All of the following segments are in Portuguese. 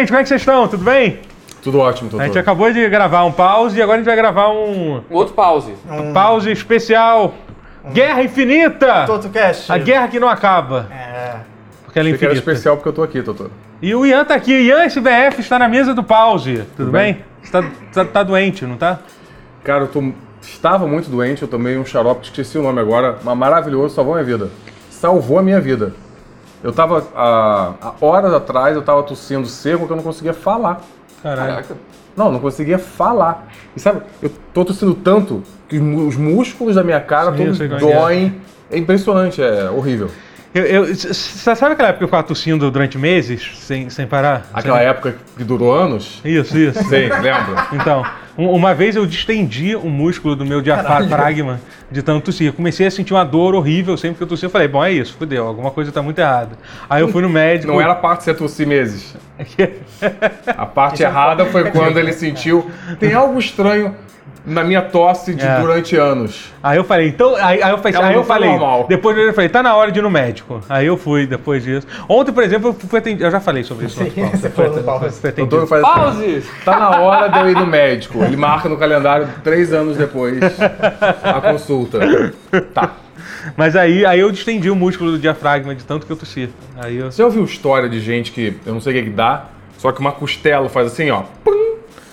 gente, como é que vocês estão? Tudo bem? Tudo ótimo, doutor. A gente acabou de gravar um pause e agora a gente vai gravar um Um outro pause. pause especial. Guerra Infinita! TotoCast. A guerra que não acaba. É. Porque ela é Achei que era infinita. especial porque eu tô aqui, doutor. E o Ian tá aqui. Ian SBF está na mesa do pause. Tudo, bem? bem? Você tá, tá- tá doente, não tá? Cara, eu tô... estava muito doente, eu tomei um xarope, esqueci o nome agora, mas maravilhoso, salvou minha vida. Salvou a minha vida. Eu tava, há, há horas atrás, eu tava tossindo seco que eu não conseguia falar. Caralho. Caraca. Não, não conseguia falar. E sabe, eu tô tossindo tanto que os músculos da minha cara Sim, todos é que é. doem. É impressionante, é horrível. Eu, eu- sabe aquela época que eu ficava tossindo durante meses, sem, sem parar? Aquela Sem- época que durou anos. Isso, isso. Sei, lembra? Então, uma vez eu distendi o músculo do meu diafragma de tanto tossir. Eu comecei a sentir uma dor horrível sempre que eu tossia. Eu falei, bom, é isso, fudeu, alguma coisa tá muito errada. Aí eu fui no médico. Não era a parte de você tossir meses. A parte errada foi quando ele sentiu. Tem algo estranho na minha tosse de É. durante anos. Aí eu falei, então. Aí, aí eu, falei, Ela aí eu falei, normal. depois eu falei, tá na hora de ir no médico. Aí eu fui depois disso. Ontem, por exemplo, eu fui atendido. Eu já falei sobre isso. Sim, você. Fui- fui O atendido. faz assim, Pause! Tá na hora de eu ir no médico. Ele marca no calendário três anos depois a consulta. Tá. Mas aí, aí eu distendi o músculo do diafragma de tanto que eu tossi. Aí eu. Você já ouviu história de gente que eu não sei o que, que dá, só que uma costela faz assim, ó. pum,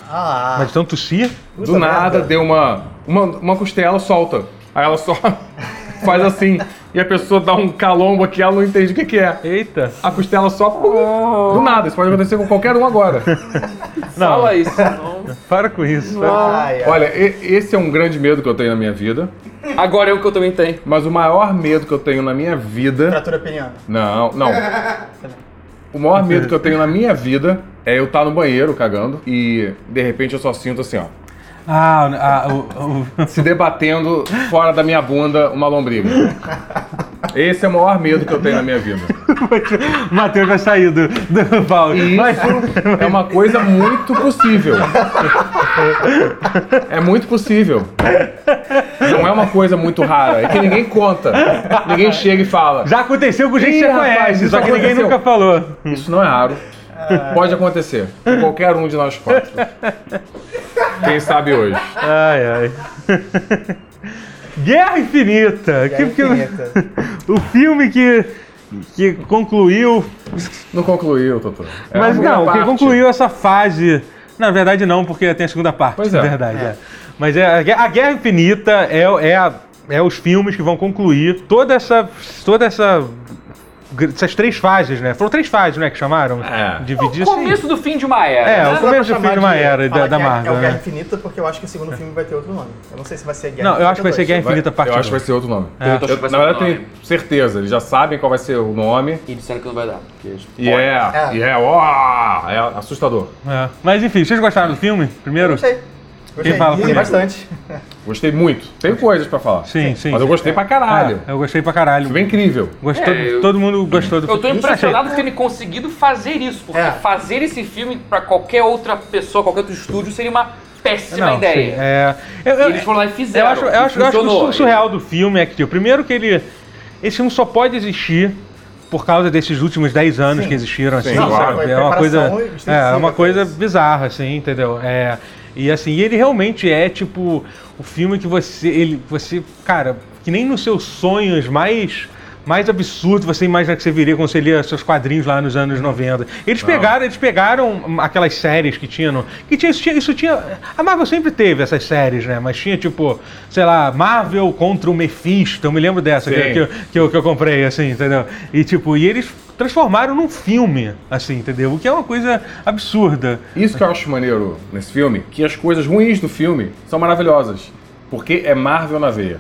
Ah, Mas de tanto tossir? do Puta nada merda. deu uma, uma. Uma costela solta. Aí ela só faz assim. E a pessoa dá um calombo aqui, ela não entende o que, que é. Eita. A costela só. pum, do nada. Isso pode acontecer com qualquer um agora. Não, Fala isso. não. para com isso. ai, ai. Olha, e- esse é um grande medo que eu tenho na minha vida. Agora é o que eu também tenho. Mas o maior medo que eu tenho na minha vida. Fratura peniana. Não, não. O maior medo que eu tenho na minha vida é eu estar no banheiro cagando e de repente eu só sinto assim, ó. Ah, ah, o, o- Se debatendo fora da minha bunda uma lombriga. Esse é o maior medo que eu tenho na minha vida. o Matheus vai sair do, do pause. E Mas- isso é uma coisa muito possível. É muito possível. Não é uma coisa muito rara. É que ninguém conta. Ninguém chega e fala. Já aconteceu com gente que você rapaz, conhece, isso só que ninguém aconteceu. nunca falou. Isso não é raro. Pode acontecer. Com qualquer um de nós quatro. Quem sabe hoje. Ai, ai. Guerra Infinita. Guerra que, que- Infinita. o filme que, que concluiu. Não concluiu, doutor. É mas não, primeira que parte. concluiu essa fase. Na verdade, não, porque tem a segunda parte. Pois na é. verdade. é. Mas é, a, Guerra- a Guerra Infinita é, é, a- é os filmes que vão concluir toda essa. Toda essa. Essas três fases, né? Foram três fases, né? Que chamaram? É. Dividir O começo do fim de uma era. É, né? o começo do fim de uma era da, da que é- Marvel. É o Guerra né? Infinita porque eu acho que o segundo filme vai ter outro nome. Eu não sei se vai ser Guerra Não, eu acho que vai ser Guerra Infinita Infinita parte Eu acho que vai ser outro nome. É. Eu vai ser Na verdade, tenho certeza. Eles já sabem qual vai ser o nome. E disseram que não vai dar. Porque... E é, É. e é, ó, é assustador. É. Mas enfim, vocês gostaram do filme? Primeiro? Gostei. Gostei. Quem fala Ri primeiro? bastante. Gostei muito. Tem coisas pra falar. Sim, sim. Mas eu gostei pra caralho. Ah, eu gostei pra caralho. Foi incrível. Gostou, É, eu- Todo mundo gostou do Eu tô filme. impressionado por terem conseguido fazer isso. Porque É. fazer esse filme pra qualquer outra pessoa, qualquer outro estúdio, seria uma péssima Não, ideia. sim, é, eu, E eu- eles foram lá e eu fizeram. acho, eu e acho, eu acho que funcionou. o surreal do filme é que, tipo, primeiro que ele. Esse filme só pode existir por causa desses últimos 10 anos Sim. que existiram, assim, Sim, sabe? claro. É uma coisa. É, extensiva é uma pra coisa isso. bizarra, assim, entendeu? É, e assim, ele realmente é, tipo, o filme que você. Ele, você, cara, que nem nos seus sonhos mais. Mais absurdo você imagina que você viria quando você lia seus quadrinhos lá nos anos 90. Eles pegaram, eles pegaram aquelas séries que tinham. Que tinha, isso, tinha, isso tinha. A Marvel sempre teve essas séries, né? Mas tinha, tipo, sei lá, Marvel contra o Mephisto. Eu me lembro dessa que, que, que eu, que eu comprei, assim, entendeu? E tipo, e eles transformaram num filme, assim, entendeu? O que é uma coisa absurda. Isso que eu acho maneiro nesse filme, que as coisas ruins do filme são maravilhosas. Porque é Marvel na veia.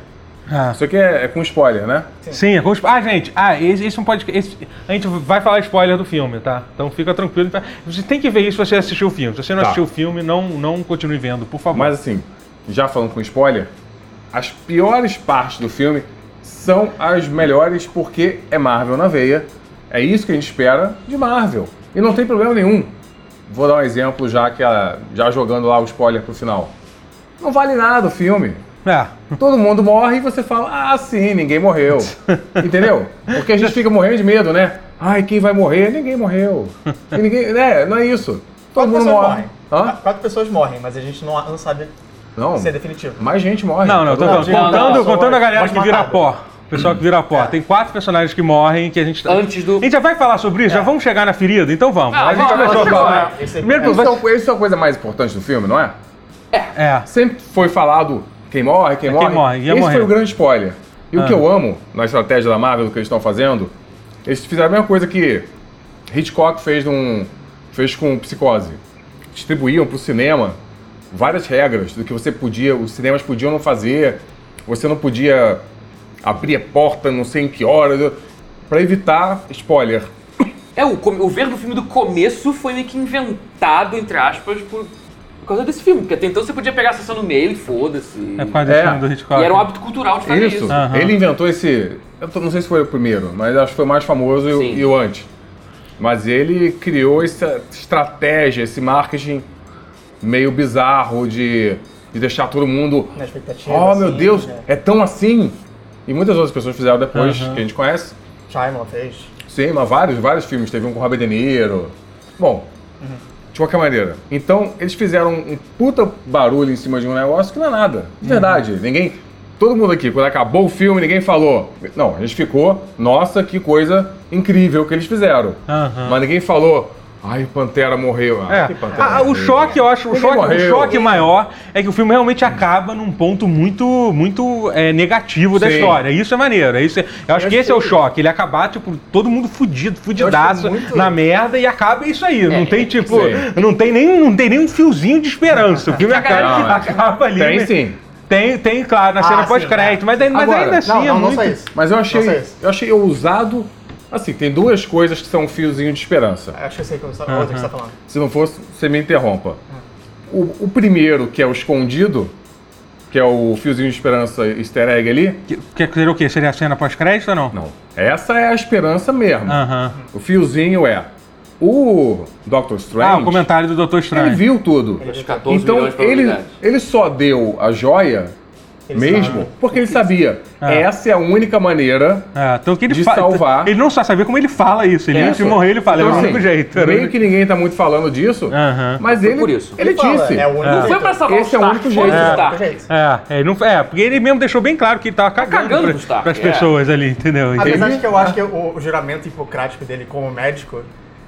Ah. Isso aqui é, é com spoiler, né? Sim, é com os... Ah, gente, ah, esse, esse não pode. Esse, a gente vai falar spoiler do filme, tá? Então fica tranquilo. Você tem que ver isso se você assistiu o filme. Se você não Tá. assistiu o filme, não, não continue vendo, por favor. Mas assim, já falando com spoiler, as piores partes do filme são as melhores porque é Marvel na veia. É isso que a gente espera de Marvel. E não tem problema nenhum. Vou dar um exemplo já que a- já jogando lá o spoiler pro final. Não vale nada o filme. É. Todo mundo morre e você fala, ah, sim, ninguém morreu. Entendeu? Porque a gente fica morrendo de medo, né? Ai, quem vai morrer? Ninguém morreu. E ninguém, né, não é isso. Todo Quatro mundo morre. morrem. Quatro pessoas morrem, mas a gente não, não sabe Não, se é definitivo. mais gente morre. Não, não, eu tô não, contando, não, contando a galera que vira pó. O pessoal que vira pó. É. Tem quatro personagens que morrem que a gente. Antes do- A gente já vai falar sobre isso? Já vamos chegar na ferida? Então vamos. Ah, a gente vamos, começou a falar. aí- Primeiro, Isso, vai... é, isso é a coisa mais importante do filme, não é? É. Sempre foi falado quem morre, quem É, morre. quem morre, ia Esse morrer. foi o grande spoiler. E o que Ah. eu amo na estratégia da Marvel, do que eles estão fazendo, eles fizeram a mesma coisa que Hitchcock fez, num, fez com Psicose. Distribuíam para o cinema várias regras do que você podia, os cinemas podiam não fazer, você não podia abrir a porta não sei em que hora, para evitar spoiler. É, o, o ver do filme do começo foi meio que inventado, entre aspas, por, por causa desse filme. Porque até então você podia pegar a sessão no meio e foda-se. É por causa É. filme do Hitchcock. E era um hábito cultural de fazer isso. Isso. Aham. Ele inventou esse. Eu tô- não sei se foi o primeiro, mas acho que foi o mais famoso e o- Sim. e o antes. Mas ele criou essa estratégia, esse marketing meio bizarro de, de deixar todo mundo. Na expectativa. Oh meu assim, Deus, né? é tão assim! E muitas outras pessoas fizeram depois, Aham. que a gente conhece. Shyamalan fez. Sim, mas vários, vários filmes. Teve um com Robert De Niro. Bom, de qualquer maneira. Então, eles fizeram um puta barulho em cima de um negócio que não é nada. De verdade. Ninguém. Todo mundo aqui, quando acabou o filme, ninguém falou. Não, a gente ficou, nossa, que coisa incrível que eles fizeram. Mas ninguém falou, ai, o Pantera morreu. Ah, É. que Pantera Ah, o morreu? choque, eu acho, o choque, o choque maior é que o filme realmente acaba num ponto muito, muito é, negativo da Sim. história. Isso é maneiro. é Isso é- eu acho Eu que esse é o que- choque. Ele acabar, tipo, todo mundo fudido, fudidaço, muito- na merda e acaba isso aí. Não tem, tipo, não tem, nem, não tem nem um fiozinho de esperança. O filme acaba, Não, é. acaba ali. Tem né? sim. Tem, tem, claro, na Ah, cena pós-crédito, é. mas, ainda- mas ainda assim Não, é não, não muito. só isso. Mas eu achei, Não só isso. eu achei ousado. Assim, tem duas coisas que são um fiozinho de esperança. Acho que eu sei que você outra que você tá falando. Se não fosse, você me interrompa. O, o primeiro, que é o escondido, que é o fiozinho de esperança easter egg ali, Que- Quer dizer o quê? Seria a cena pós-crédito ou não? não. Essa é a esperança mesmo. Aham. O fiozinho é. O Doctor Strange, Ah, o comentário do Doutor ele Estranho. viu tudo. Os 14 Então, milhões de ele, ele só deu a joia Ele mesmo sabe. porque ele sabia. Ah. Essa é a única maneira É, então que ele de salvar. Ele não só sabia como ele fala isso. Ele, antes de morrer, ele fala, Então, é o assim, único jeito. era o Meio que ninguém tá muito falando disso, Aham. mas Foi ele, por isso. ele fala, disse. É o único Não foi jeito. pra salvar Esse o é o único foi jeito. É, jeito. É, não, é, porque ele mesmo deixou bem claro que ele tava cagando, cagando pra, Stark, pras é. pessoas ali, entendeu? Apesar de que eu acho que o, o juramento hipocrático dele como médico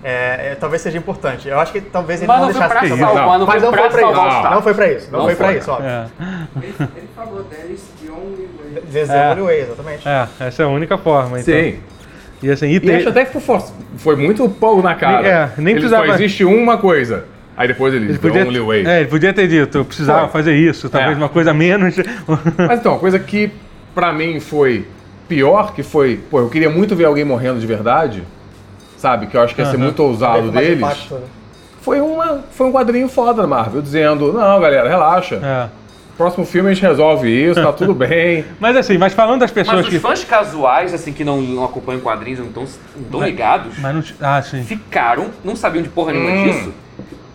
é, é, talvez seja importante. Eu acho que talvez ele Mas não deixasse pra de salvar, Não. não Mas não foi pra isso. Não foi pra isso. Não, foi pra isso, óbvio. É, Ele, ele falou, there is the only way. There's the only way, exatamente. é, essa é a única forma, então. Sim. E assim, e E tem- acho até que foi, for- foi muito pouco na cara. É, nem ele precisava- Só existe uma coisa. Aí depois ele, ele the podia, only way. é, ele podia ter dito, eu precisava Foi. fazer isso, talvez É. uma coisa menos. Mas então, a coisa que pra mim foi pior, que foi, pô, eu queria muito ver alguém morrendo de verdade, sabe? Que eu acho que ia ser muito ousado deles. impacto, né? Foi, uma, foi um quadrinho foda da Marvel, dizendo, não, galera, relaxa. É. Próximo filme a gente resolve isso, tá tudo bem. Mas assim, mas falando das pessoas Mas os que. fãs casuais, assim, que não, não acompanham quadrinhos, não estão não tão ligados, Mas não. Ah, sim. ficaram, não sabiam de porra nenhuma Hum. disso.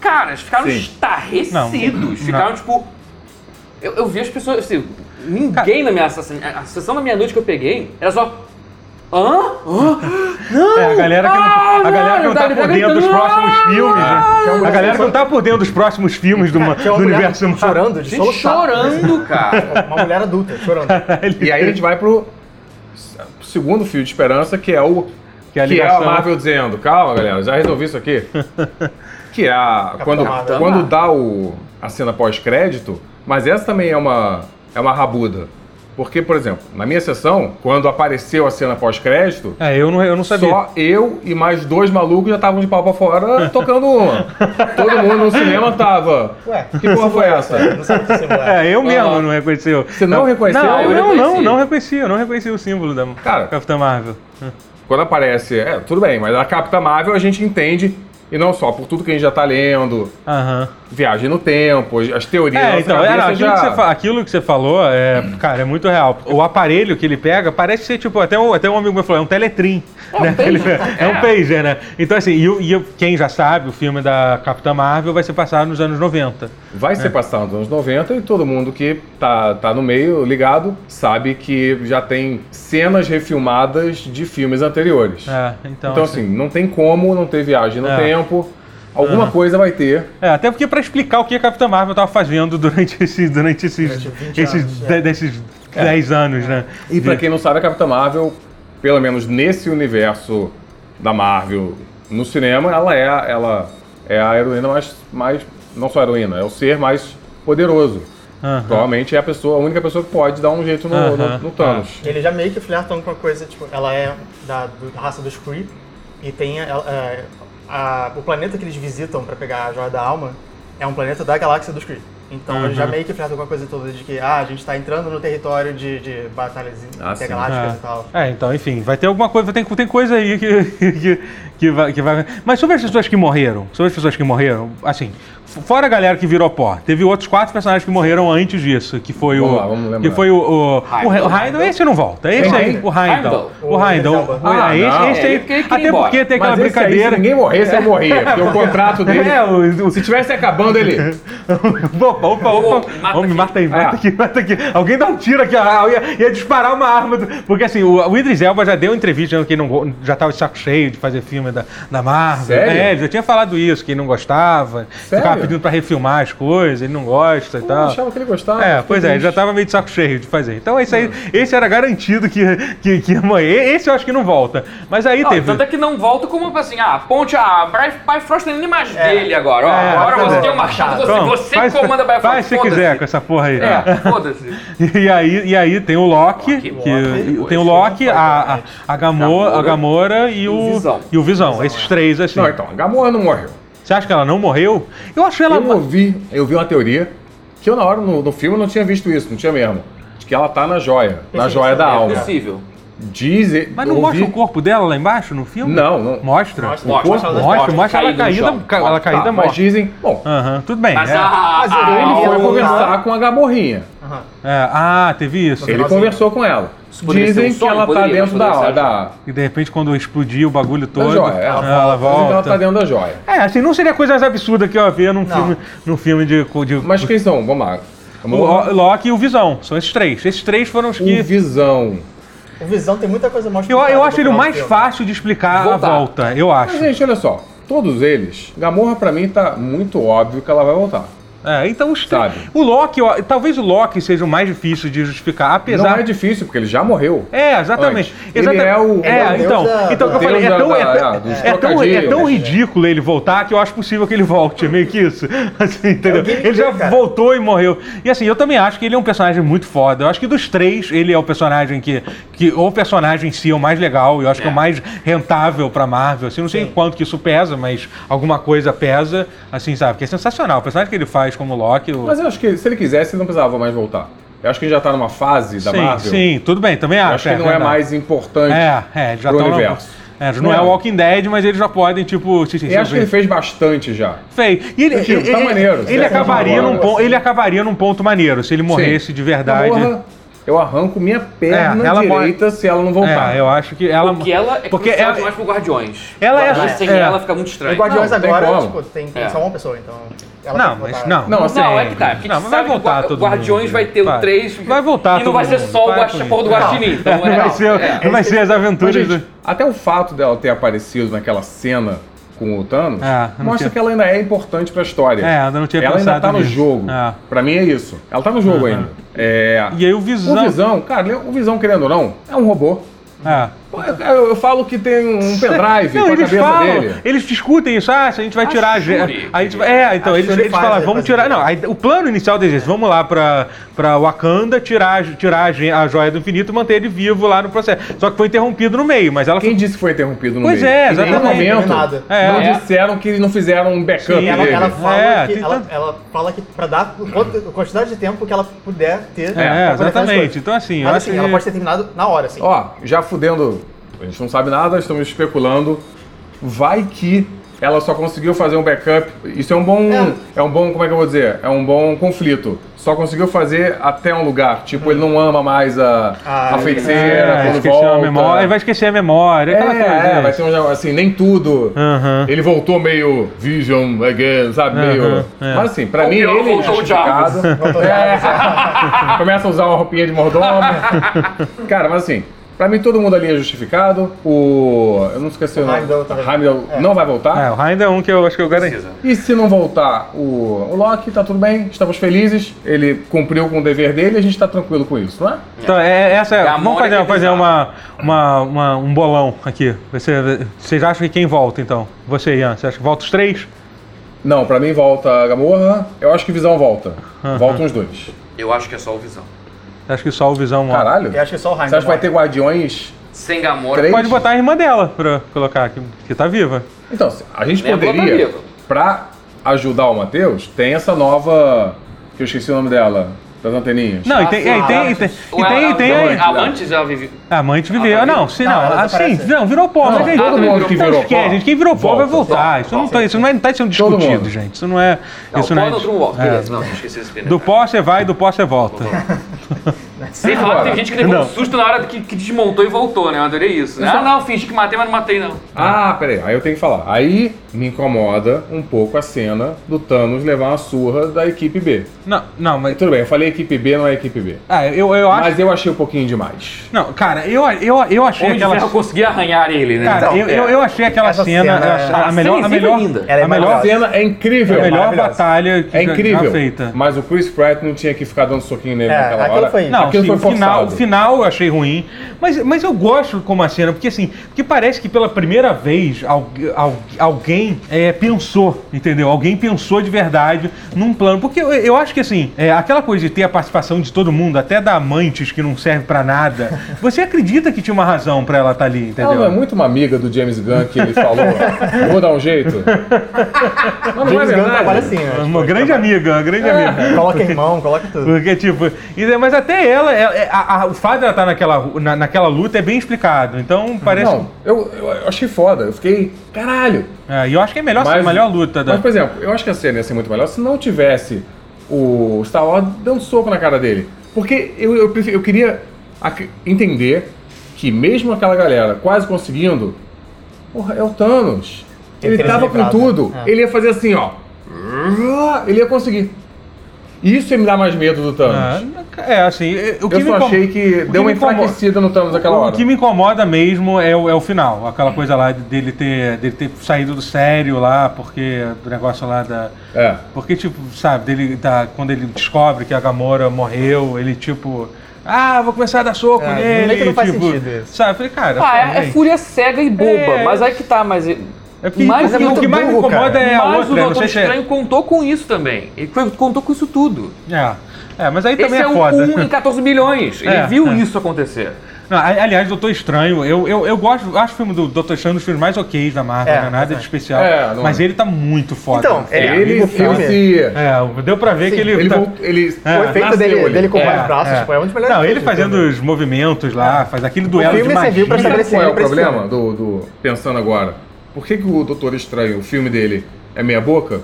Cara, eles ficaram Sim. estarrecidos. Não. Ficaram, tipo. Eu, eu vi as pessoas, assim, ninguém na minha. Assim, a, a sessão da meia-noite que eu peguei era só. Hã? Hã? Não! É, a galera que não, Ah, a galera que não tá por dentro dos próximos "Ah!" filmes, né? Uma A galera que não tá por dentro dos próximos filmes do, Cara, do universo chorando de Gente chorando, cara. Uma mulher adulta chorando. E aí a gente vai pro segundo fio de esperança, que é o Que é a que é a. Marvel dizendo, calma galera, já resolvi isso aqui. que é a, quando, quando dá o, a cena pós-crédito, mas essa também é uma, é uma rabuda. Porque, por exemplo, na minha sessão, quando apareceu a cena pós-crédito, É, eu não, eu não sabia. só eu e mais dois malucos já estavam de pau pra fora tocando uma. Todo mundo no cinema tava. Ué, Que porra foi essa? Não sabe o que você é. É, eu mesmo Ah. não reconheceu. Você não reconheceu? Não, Eu não, não, reconheci. não reconheci. Eu não reconheci o símbolo da Cara, Capitã Marvel. Quando aparece, é, tudo bem, mas a Capitã Marvel a gente entende E não só, por tudo que a gente já tá lendo, Aham. viagem no tempo, as teorias É, então, é, cabeça aquilo, já... que você, fa- aquilo que você falou, é, cara, é muito real. O aparelho que ele pega parece ser, tipo, até um, até um amigo meu falou, é um teletrim. né? Ele- é um pager, né? Então, assim, e, e quem já sabe, o filme da Capitã Marvel vai ser passado nos anos 90. Vai É. ser passado nos anos 90 e todo mundo que tá, tá no meio, ligado, sabe que já tem cenas refilmadas de filmes anteriores. É, então, Então, assim, não tem como não ter viagem no É. tempo. Alguma coisa vai ter. É, até porque pra explicar o que a Capitã Marvel tava fazendo durante, esse, durante esses, Durante 20 esses, anos, de- é. desses 10 anos, né? E pra quem não sabe, a Capitã Marvel, pelo menos nesse universo da Marvel no cinema, ela é, a- ela é a heroína mais, mais. Não só a heroína, é o ser mais poderoso. Aham. Provavelmente é a pessoa, a única pessoa que pode dar um jeito no, Aham. no, no Thanos. Ele já meio que flertam com a coisa, tipo, ela é da, do- da raça dos Kree e tem a- é, a- o planeta que eles visitam pra pegar a Joia da Alma é um planeta da galáxia dos Kree. Então ele já meio que flertam com a coisa toda de que, ah, a gente tá entrando no território de, de batalhas Ah, intergalácticas É. e tal. É, então, enfim, vai ter alguma coisa, tem, tem coisa aí que, que, que, vai, que vai. Mas sobre as pessoas que morreram, sobre as pessoas que morreram, assim, fora a galera que virou pó, teve outros quatro personagens que morreram antes disso, que foi Vamos o. lá, vamos lembrar. que foi o. O, o, Heimdall. o Heimdall, esse não volta. Esse aí, o. Heimdall. O. O- Ah, esse, não. esse É, aí. ele Até porque tem aquela Mas esse aí, se brincadeira. ninguém morresse, ele morria. Porque o contrato dele. É, o, o, Se tivesse acabando, ele. Opa, opa, opa. Mata Homem, aqui. mata aí, mata Ah. aqui, mata aqui. Alguém dá um tiro aqui, ah, ia, ia disparar uma arma. do- Porque assim, o, o Idris Elba já deu entrevista dizendo que não, go- já tava de saco cheio de fazer filme da, da Marvel. Sério? É, ele já tinha falado isso, que ele não gostava. Sério? Ficava pedindo pra refilmar as coisas, ele não gosta e Eu tal. achava que ele gostava. É, pois é, ele já tava meio de saco cheio de fazer. Então esse aí, esse era garantido que, que, que morrer. Esse eu acho que não volta. Mas aí Não, teve. tanto é que não volta como assim, ah, ponte a Bifrost nem mais dele agora, ó. É, agora você é. tem o machado, você, Pronto, você faz- comanda Bifrost. Faz se quiser com essa porra aí. É, foda-se. E aí, e aí tem o Loki, Loki, que, Loki, tem o Loki, não a, a, a, Gamora, a Gamora Gamora e o, Visão. e o Visão. Esses três, assim. Não, então, a Gamora não morreu. Você acha que ela não morreu? Eu acho ela. Eu ouvi, eu vi uma teoria que eu na hora no, no filme não tinha visto isso, não tinha mesmo. De que ela tá na joia, na joia da é alma. É possível. Diz, Mas não eu mostra ouvi- o corpo dela lá embaixo no filme? Não, não. Mostra? Mostra, corpo- mostra ela Mostra, costas. mostra ela caída ca- ela caída Tá, morta. mas dizem, bom, Aham, tudo bem. Mas é. a. Mas a- ele ele foi ela- conversar com a Gamorrinha. Aham. É, Ah, teve isso. Ele conversou com ela. Dizem um que ela tá poderia, dentro poderia da, da, E de repente, quando explodir o bagulho da todo, joia. ela, Ela, ela Dizem que ela volta. tá dentro da joia. É, assim, não seria coisa mais absurda que eu ia ver num Não. filme, num filme de, de Mas quem são? Vamos lá. o Vamos lá. O- Loki e o Visão. São esses três. Esses três foram os que. O Visão. O Visão tem muita coisa mais Eu, eu acho ele o mais filme. fácil de explicar Voltar. a volta, eu acho. Mas, gente, olha só. Todos eles, Gamorra pra mim tá muito óbvio que ela vai voltar. É, então os Sabe. O Loki, ó, talvez o Loki seja o mais difícil de justificar, apesar. Não é difícil, porque ele já morreu. É, exatamente. Antes. Ele Exata- é o- É, é então, da- então o que eu falei, é tão, da- é, da- é tão, é tão ridículo ele voltar que eu acho possível que ele volte. É meio que isso. Assim, entendeu? É gimmick ele já voltou e morreu. E assim, eu também acho que ele é um personagem muito foda. Eu acho que dos três, ele é o personagem que. que o personagem em si é o mais legal. Eu acho que é o mais rentável pra Marvel. Assim, não sei Sim. quanto que isso pesa, mas alguma coisa pesa. Assim, sabe? Que é sensacional. O personagem que ele faz como Loki. o- Mas eu acho que se ele quisesse, ele não precisava mais voltar. Eu acho que ele já tá numa fase da sim, sim, sim, tudo bem, também Eu acho. acho que não é verdade. mais importante. É, é, já pro no- universo. É, não é Não. Walking Dead, mas eles já podem, tipo, se, se, Eu acho que ele fez bastante já. Feio. E ele, Tipo, ele, tá ele- maneiro, ele acabaria Tá num ponto, assim. ele acabaria num ponto maneiro se ele morresse Sim. de verdade. Gamorra, eu arranco minha perna É, ela morre- direita se ela não voltar. É, eu acho que ela. Porque ela é porque ela, demais pro Guardiões. Ela é- Guardiões sem é. ela fica muito estranho. Guardiões Não, tem agora, tipo, tem, tem É. só uma pessoa, então. Ela Não, mas não. Não, assim, Não, é que tá. Porque Não, a mas gente vai voltar o todo Guardiões mundo. vai ter Vai. o 3. Vai voltar E não vai ser mundo. só o Vai porra do. Guaxinim. Então, não, é, vai ser, é. não vai ser as Mas, aventuras. gente, do- até o fato dela ter aparecido naquela cena com o Thanos É, não mostra tinha- que ela ainda é importante pra história. É, ainda não tinha ela ainda tá no jogo. É. Pra mim é isso. Ela tá no jogo ainda. É... E aí o Visão. O Visão, cara, o Visão, querendo ou não, é um robô. É. Eu, eu falo que tem um pendrive Não, com a eles cabeça falam, dele. eles discutem isso, ah, se a gente vai tirar a gente. A gente é, então, eles, eles falam, ele vamos faz tirar. Não, aí, o plano inicial deles é vamos lá pra, pra Wakanda, tirar, tirar a, a joia do infinito e manter ele vivo lá no processo. Só que foi interrompido no meio, mas ela Quem disse que foi interrompido no Pois meio? é, Em nenhum exatamente. momento Nada. É. não É. disseram que não fizeram um backup Sim, Ela, dele. ela fala É, que, ela, tanto- ela fala que pra dar a quantidade de tempo que ela puder ter. É, exatamente. Então, assim, eu Mas acho assim, que- ela pode ter terminado na hora, assim. Ó, já fudendo, a gente não sabe nada, estamos especulando. Vai que ela só conseguiu fazer um backup. Isso é um bom. É. um bom, como é que eu vou dizer? É um bom conflito. Só conseguiu fazer até um lugar. Tipo, ele não ama mais a, Ah, a feiticeira, É, quando esqueceu volta. a memória. Ele vai esquecer a memória, é, coisa. é, vai ter um, assim, nem tudo. Aham. Ele voltou meio Vision again, sabe? Aham, meio. é. Mas assim, pra Ou mim ele é voltou o justificado. É. Começa a usar uma roupinha de mordomo. Cara, mas assim, pra mim todo mundo ali é justificado. O. Eu não esqueci o, nome. Heimdall. Heimdall não vai voltar. É, o Ainda é um que eu acho que eu. Precisa. E se não voltar o, o Loki, tá tudo bem, estamos felizes. Ele cumpriu com o dever dele e a gente tá tranquilo com isso, não é? Então, é, essa é. É a vamos fazer, fazer uma, uma, uma- um bolão aqui. Você, vocês acham que quem volta, então? Você, Ian, você acha que volta os três? Não, pra mim volta a Gamorra. Eu acho que Visão volta. Voltam os dois. Eu acho que é só o Visão. Acho que só o Visão. Caralho. Eu acho que só o Heimdall. Você acha que vai ter Guardiões? Sem Gamora. Três? Pode botar a irmã dela pra colocar aqui, que tá viva. Então, a gente Lembra poderia, pra vivo. pra ajudar o Matheus, tem essa nova. que eu esqueci o nome dela, das anteninhas. Não, e tem, é, e tem, e tem, e tem, e tem, a- Amantes ela vive. a amante viveu. Ah, não, sim, Não, não, assim, não, virou pó, Não, mas gente, todo mundo que virou pó, gente, quem virou pó vai volta. voltar. Isso não tá, isso não é- tá sendo discutido, gente. Isso não é, Não, isso o não pó é. é. Do pó você vai, do pó você volta. Sem falar que tem gente que levou Não. um susto na hora que, que desmontou e voltou, né? Eu adorei isso. Né? Ah, não, fingi que matei, mas não matei, não. Ah, peraí, aí eu tenho que falar. Aí me incomoda um pouco a cena do Thanos levar uma surra da equipe B. Não, não, mas. Tudo bem, eu falei equipe B, não é equipe B. Ah, eu, eu acho. Mas eu achei um pouquinho demais. Não, cara, eu, eu, eu achei Homem de aquela. Ferro conseguia arranhar ele, né? Cara, Então, eu, eu, é. eu achei aquela Essa cena, cena eu é- a a melhor, cena a si melhor. Ela é a melhor, cena é incrível. a melhor batalha que É já- incrível. já feita. Mas o Chris Pratt não tinha que ficar dando soquinho nele É, naquela aquilo hora. foi- Não, aquilo o final, o final eu achei ruim, mas, mas eu gosto como a cena, porque assim, porque parece que pela primeira vez al- al- alguém é, pensou, entendeu? Alguém pensou de verdade num plano, porque eu, eu acho que assim, é, aquela coisa de ter a participação de todo mundo, até da Amantes que não serve pra nada, você acredita que tinha uma razão pra ela estar ali, entendeu? Ela não é muito uma amiga do James Gunn que ele falou, vou dar um jeito. Mas não é James Gunn verdade. trabalha assim, né? uma Tipo, grande amiga, uma grande amiga. É, Coloca irmão, coloca tudo. Porque, tipo, mas até ela- é, a- a- o fato dela estar naquela, na, naquela luta é bem explicado. Então parece. Não, eu, eu achei foda. Eu fiquei, caralho. É, e eu acho que é melhor, a melhor luta da. Mas, por exemplo, eu acho que a cena ia ser muito melhor se não tivesse o Star Wars dando soco na cara dele. Porque eu, eu, eu queria entender que mesmo aquela galera quase conseguindo, porra, é o Thanos. Ele teria tava com livrado, tudo. é. Ele ia fazer assim, ó. Ele ia conseguir. Isso me dar mais medo do Thanos. Ah, é, assim, é, o que eu só achei o que deu uma enfraquecida no Thanos naquela O hora. que me incomoda mesmo é o, é o final, aquela coisa lá dele ter, dele ter saído do sério lá, porque do negócio lá da. É. Porque, tipo, sabe, dele tá, quando ele descobre que a Gamora morreu, ele tipo. Ah, vou começar a dar soco É, nele. não faz tipo, sentido isso. Sabe, eu falei, cara. Ah, é, é fúria cega e boba, É. mas aí que tá, mas. É porque, Mas mas é o que mais me burro, incomoda cara. é a mas outra. o não Doutor é- Estranho contou com isso também. Ele contou com isso tudo. É. É, mas aí Esse também é, é, um foda. 1 em 14 milhões. Ele É, viu é. isso acontecer. Não, aliás, Doutor Estranho, eu, eu, eu gosto, acho o filme do Doutor Estranho um dos filmes mais ok da Marvel, É, não é nada de é. especial. É, não mas é. ele tá muito foda. Então, É, ele- Ele, o filme- ele se... é, deu pra ver Sim, que ele. Ele, tá- ele É. O efeito dele, ali. dele com É, vários braços, é. é um dos melhores. Não, ele fazendo os movimentos lá, faz aquele duelo filme de magia. serviu pra estabelecer qual é ele o esse problema do, do- Pensando agora. Por que, que o Doutor Estranho, o filme dele, é meia boca?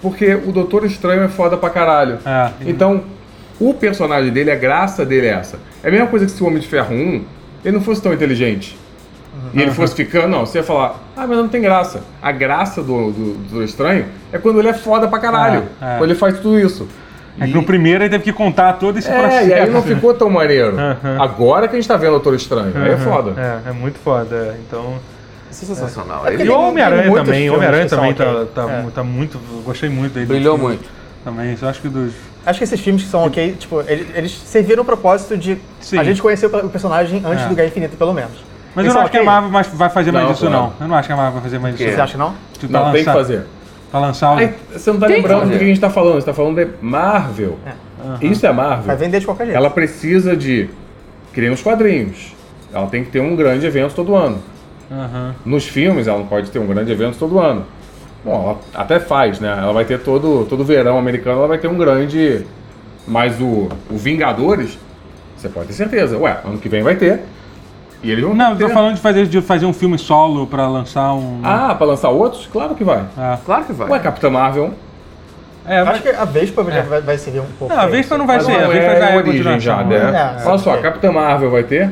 Porque o Doutor Estranho é foda pra caralho. É. Então, o personagem dele, a graça dele é essa. É a mesma coisa que se o Homem de Ferro 1, ele não fosse tão inteligente. E ele fosse ficando, não, você ia falar, ah, mas não tem graça. A graça do, do, do Doutor Estranho é quando ele é foda pra caralho. É, é. Quando ele faz tudo isso. É que no primeiro ele teve que contar todo esse É, processo. e aí não ficou tão maneiro. Uhum. Agora que a gente tá vendo o Doutor Estranho, aí é Uhum. foda. É, é muito foda. é. Então. Isso é sensacional. É Ele E o Homem-Aranha também. Homem-Aranha também tá, ok. tá, É. tá muito. eu Gostei muito dele. brilhou Filme muito. Também. Eu acho que dos. Acho que esses filmes que são ok, tipo, eles, eles serviram o propósito de Sim. a gente conhecer o personagem antes É. do Guerra Infinita, pelo menos. Mas Eles eu não acho que a? Marvel mais- vai fazer mais Não, isso, claro. não. Eu não acho que a Marvel vai fazer mais isso. Você acha que não? Tipo, Não, tem que fazer. Pra lançar o. Aí, você não tá Tem lembrando do que a gente tá falando, você tá falando de Marvel. Isso é Vai Marvel. vender de qualquer jeito. Ela precisa de. Criar uns quadrinhos. Ela tem que ter um grande evento todo ano. Aham. Nos filmes, ela não pode ter um grande evento todo ano. Bom, ela até faz, né? Ela vai ter todo, todo verão americano, ela vai ter um grande. Mas o, o Vingadores, você pode ter certeza. Ué, ano que vem vai ter. E eles vão Não, eu ter. tô falando de fazer, de fazer um filme solo pra lançar um. Ah, pra lançar outros? Claro que vai. É. Claro que vai. Ué, Capitã Marvel É, mas- Acho que a Vespa já vai, vai servir um pouco. Não, a Vespa não vai Mas ser. A Vespa já é é a origem já, né? É, Olha só, sim. Capitã Marvel vai ter?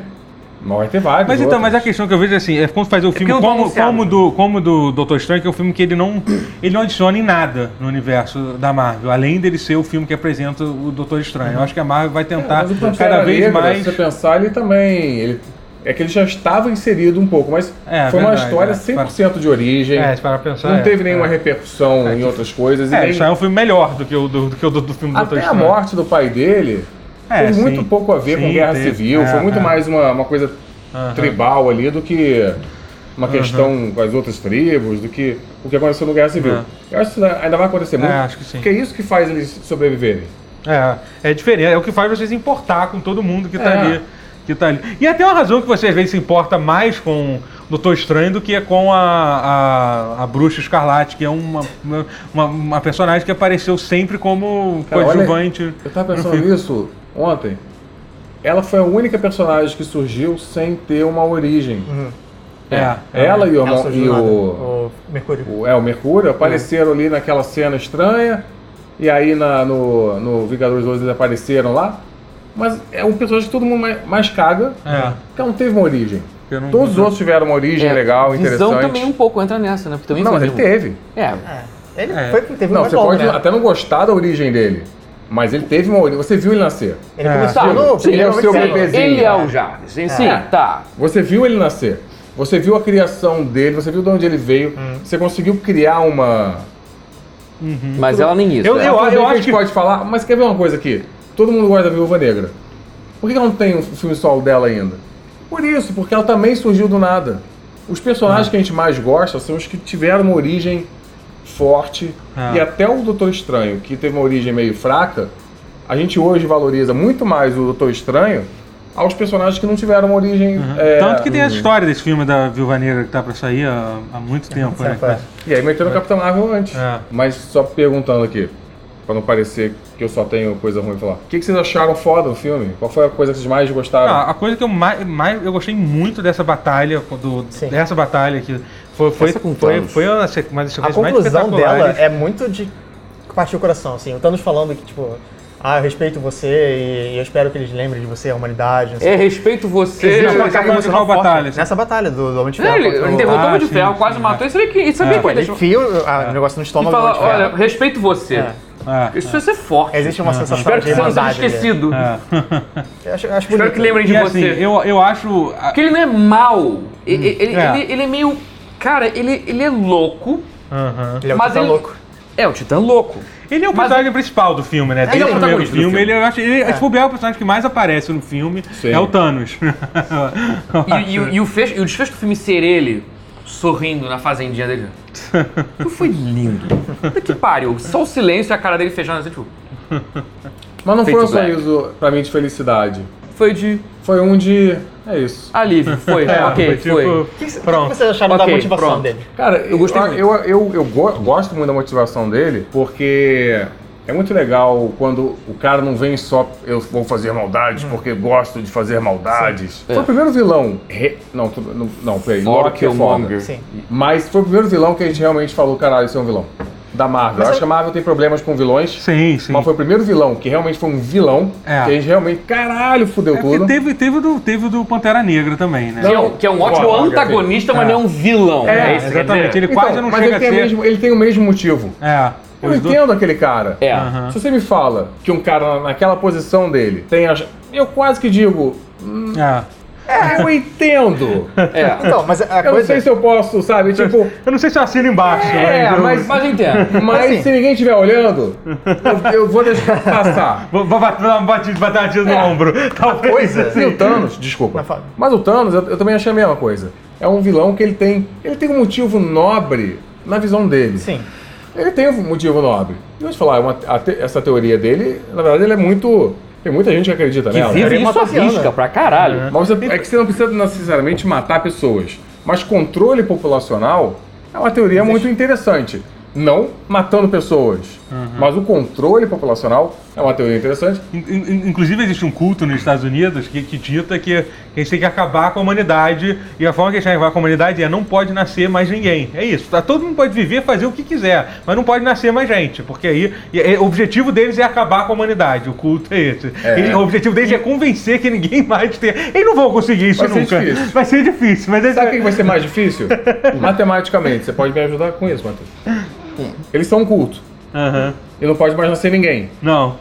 Mas vai ter vários Mas então, outros. mas a questão que eu vejo é assim, é quando fazer o filme, porque não tá como, como do, como do Doutor Estranho, que é um filme que ele não, ele não adiciona em nada no universo da Marvel, além dele ser o filme que apresenta o Doutor Estranho. Eu acho que a Marvel vai tentar Mas o Pantera cada vez Negra, mais. Se você pensar, ele também. Ele, é que ele já estava inserido um pouco, mas É, foi uma verdade, história é. 100% de origem. É, se parar pra pensar. não é, teve nenhuma é. repercussão em outras coisas. e É, nem- é um filme melhor do que o do, do que o do, do filme do Doutor Até a Estranho. morte do pai dele É, teve muito sim. pouco a ver com Sim, guerra teve. civil. É, foi muito é. mais uma, uma coisa Aham. tribal ali do que uma questão com as outras tribos, do que o que aconteceu no Guerra Civil. É. Eu acho que ainda vai acontecer muito. acho que sim. Porque é isso que faz eles sobreviverem. É, é diferente, é o que faz vocês importar com todo mundo que tá É. ali. Que tá ali. E até uma razão que você às vezes se importa mais com o Doutor Estranho do que é com a, a, a Bruxa Escarlate, que é uma, uma, uma- personagem que apareceu sempre como Cara, olha- coadjuvante. Eu tava pensando nisso ontem. Ela foi a única personagem que surgiu sem ter uma origem. É, Ela e o, Ela irmão- surgiu e o, o Mercúrio. o, é, o Mercúrio apareceram ali naquela cena estranha. E aí na, no, no Vingadores 2 eles apareceram lá. Mas é um personagem que todo mundo mais, mais caga. É. Que não teve uma origem. Não- Todos os outros tiveram uma origem É, legal, Visão interessante. também um pouco entra nessa, né? Porque também Não, mas ele teve. É, É. Ele É. foi, teve Não, você longo, pode né? até não gostar da origem dele. Mas ele teve uma origem. Você viu ele nascer. Ele É. começou Tá, no sim, ele é o seu bebezinho. ele é o Jarvis. Sim, sim, É. tá. Você viu ele nascer. Você viu a criação dele, você viu de onde ele veio. Você conseguiu criar uma. Mas ela nem isso. Eu- é. eu- Uma coisa que a acho gente que- pode falar, mas quer ver uma coisa aqui? Todo mundo gosta da Viúva Negra. Por que ela não tem um filme solo dela ainda? Por isso, porque ela também surgiu do nada. Os personagens que a gente mais gosta são os que tiveram uma origem forte. Ah. E até o Doutor Estranho, que teve uma origem meio fraca, a gente hoje valoriza muito mais o Doutor Estranho aos personagens que não tiveram uma origem. é, Tanto que tem a história desse filme da Viúva Negra que tá pra sair há, há muito tempo, né? tempo, é. E aí meteram o Capitão Marvel antes. É. Mas só perguntando aqui, pra não parecer que eu só tenho coisa ruim pra falar. O que, que vocês acharam foda do filme? Qual foi a coisa que vocês mais gostaram? Ah, a coisa que eu mais, mais eu gostei muito dessa batalha, do, Sim. dessa batalha que foi foi foi, Thanos. foi uma, das A sequências mais conclusão dela é muito de partir o coração, assim. O Thanos falando que, tipo, ah, eu respeito você e eu espero que eles lembrem de você, a humanidade, sei É, respeito você. Existe uma carga emocional batalha, forte assim? nessa batalha do, do Homem de É, Ferro. ele, ele o- derrotou o Ah, Homem de sim, Ferro, sim, quase é. matou. Isso sabia que, isso sabia É. que Ele ele enfia o a- o negócio no E estômago do fala, Homem de Ferro. olha, respeito você. É. É. Isso vai ser forte. Existe uma sensação Espero de que você não seja irmandade. esquecido. É. Eu acho, acho Espero que lembrem de E você. assim, eu, eu acho. a- Porque ele não é mal. Ele, ele, É. ele, ele é meio. Cara, ele, ele é louco. Aham. Ele é o mas Titã ele- louco. É o Titã louco. Ele é o Mas- personagem principal do filme, né? Desde Ele é o primeiro protagonista do filme, filme. ele, eu acho, ele, se bobear, é o personagem que mais aparece no filme Sim. é o Thanos. E, e o- e o fecho- e o desfecho do filme ser ele sorrindo na fazendinha dele. Foi lindo. Puta que pariu. Só o silêncio e a cara dele fechando assim, tipo. Mas não foi um Black. sorriso pra mim de felicidade. Foi de Foi um de. É isso. alívio. Foi. É, ok, tipo, foi. O que, Pronto. vocês acharam da Ok, motivação pronto. dele? Cara, eu gostei eu, muito. eu, eu, eu go- gosto muito da motivação dele, porque é muito legal quando o cara não vem só eu vou fazer maldades porque gosto de fazer maldades. Foi É. o primeiro vilão. re- Não, tu- não, não, peraí. Loki é foda. Sim. Mas foi o primeiro vilão que a gente realmente falou, caralho, isso é um vilão. Da Marvel. Mas eu acho que a Marvel tem problemas com vilões. sim, sim. Mas foi o primeiro vilão que realmente foi um vilão. É. Que a gente realmente, caralho, fudeu É tudo. teve, teve, o do, teve do Pantera Negra também, né? Que é um, que é um ótimo Foda, antagonista, mas É. não é um vilão. É? Isso que quer exatamente. Ele quase não mas chega ele a tem, o ser. mesmo, ele tem o mesmo motivo. É. Eu Os do- entendo aquele cara. É. Aham. Se você me fala que um cara na- naquela posição dele tem as. Eu quase que digo. É. É, eu entendo. É. Então, mas a Eu não coisa... sei se eu posso, sabe? Tipo. Eu não sei se eu assino embaixo. É, eu- mas- Mas eu entendo. Mas Assim. se ninguém estiver olhando, eu, eu vou deixar passar. Vou, vou bater uma batida, bater uma batida no ombro. Talvez. coisa- E o Thanos, desculpa. Mas. Mas o Thanos, eu, eu também achei a mesma coisa. É um vilão que ele tem. Ele tem um motivo nobre na visão dele. Sim. Ele tem um motivo nobre. E eu vou te falar, uma- te- essa teoria dele, na verdade, ele é muito. Tem muita gente que acredita Que nela. vive Ele isso à matou a Fiona. risca pra caralho. Mas você- é que você não precisa necessariamente matar pessoas. Mas controle populacional é uma teoria muito interessante. não matando pessoas. Mas o controle populacional é uma teoria interessante. In- in- Inclusive existe um culto nos Estados Unidos que, que dita que, que a gente tem que acabar com a humanidade e a forma que a gente vai acabar com a humanidade é não pode nascer mais ninguém. É isso. Tá? Todo mundo pode viver, fazer o que quiser, mas não pode nascer mais gente, porque aí o objetivo deles é acabar com a humanidade. O culto é esse. É. Ele- o objetivo deles é convencer que ninguém mais tem. Eles não vão conseguir isso Vai ser nunca. difícil. Vai ser difícil, mas Sabe o que vai ser mais difícil? Matematicamente. Você pode me ajudar com isso, Matheus. Eles são um culto. Aham. E não pode mais nascer ninguém. Não.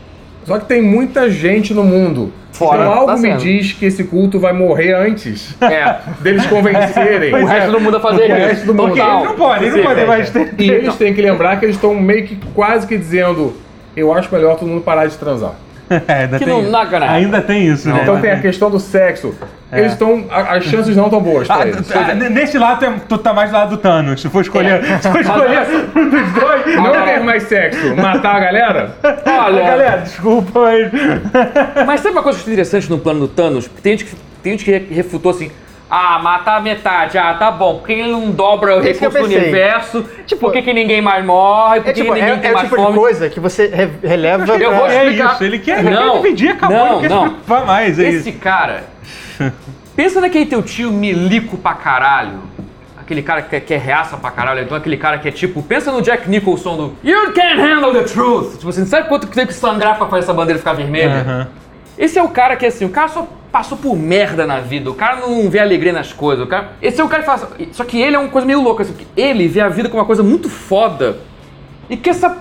Só que tem muita gente no mundo. Fora, então algo tá me diz que esse culto vai morrer antes É. deles convencerem. O resto do mundo a fazer O isso. resto do mundo. Porque eles não podem, eles não podem mais ter. E eles têm que lembrar que eles estão meio que quase que dizendo: eu acho melhor todo mundo parar de transar. É, ainda Que tem não. Ainda tem isso, né? Então tem a questão do sexo. Eles estão. As chances não estão boas pra Ah, eles. ah, n- nesse lado tu é- tu tá mais do lado do Thanos. Se for escolher, se for escolher um dos dois. Não ter mais sexo, matar a galera? Olha, Galera, desculpa, mas. mas sabe uma coisa interessante no plano do Thanos? Tem gente que, tem gente que re- refutou assim. Ah, matar a metade. Ah, tá bom. Por que ele não dobra o que eu recurso do universo? Por que, que ninguém mais morre? Por É que tipo, ninguém é, tem é mais tipo fome? coisa que você re- releva. Eu pra- vou É explicar. isso, ele quer, ele Não, quer dividir, acabou, não, não mais, é Esse isso. cara. Pensa naquele teu tio milico pra caralho. Aquele cara que, que é reaça pra caralho, então aquele cara que é tipo. Pensa no Jack Nicholson do You can't handle the truth. Tipo assim, sabe quanto que teve que sangrar pra fazer essa bandeira ficar vermelha? Aham. Esse é o cara que assim, o cara só passou por merda na vida, o cara não vê alegria nas coisas, o cara. Esse é o cara que faz. Só que ele é uma coisa meio louca, assim, ele vê a vida como uma coisa muito foda. E que essa